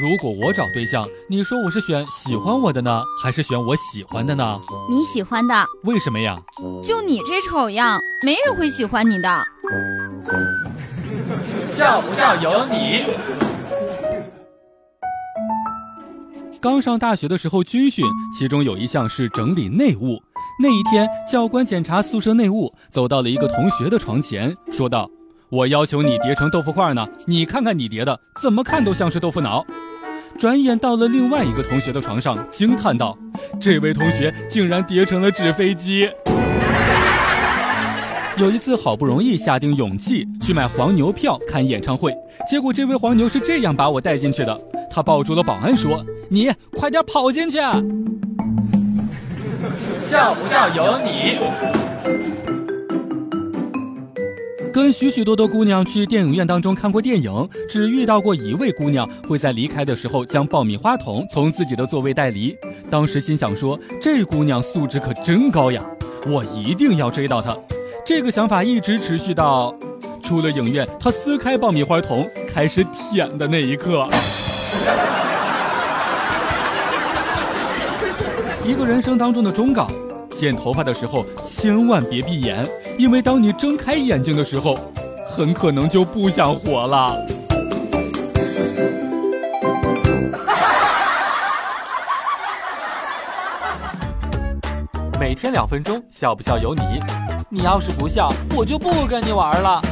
如果我找对象，你说我是选喜欢我的呢，还是选我喜欢的呢？你喜欢的。为什么呀？就你这丑样，没人会喜欢你的。笑不笑由你。刚上大学的时候军训，其中有一项是整理内务。那一天，教官检查宿舍内务，走到了一个同学的床前，说道。我要求你叠成豆腐块呢，你看看你叠的，怎么看都像是豆腐脑。转眼到了另外一个同学的床上，惊叹道：“这位同学竟然叠成了纸飞机。”有一次，好不容易下定勇气去买黄牛票看演唱会，结果这位黄牛是这样把我带进去的：他抱住了保安说：“你快点跑进去。”笑不笑由你。跟许许多多姑娘去电影院当中看过电影，只遇到过一位姑娘会在离开的时候将爆米花桶从自己的座位带离。当时心想说，这姑娘素质可真高呀，我一定要追到她。这个想法一直持续到出了影院，她撕开爆米花桶开始舔的那一刻。一个人生当中的忠告：剪头发的时候千万别闭眼。因为当你睁开眼睛的时候，很可能就不想活了。每天两分钟，笑不笑由你。你要是不笑，我就不跟你玩了。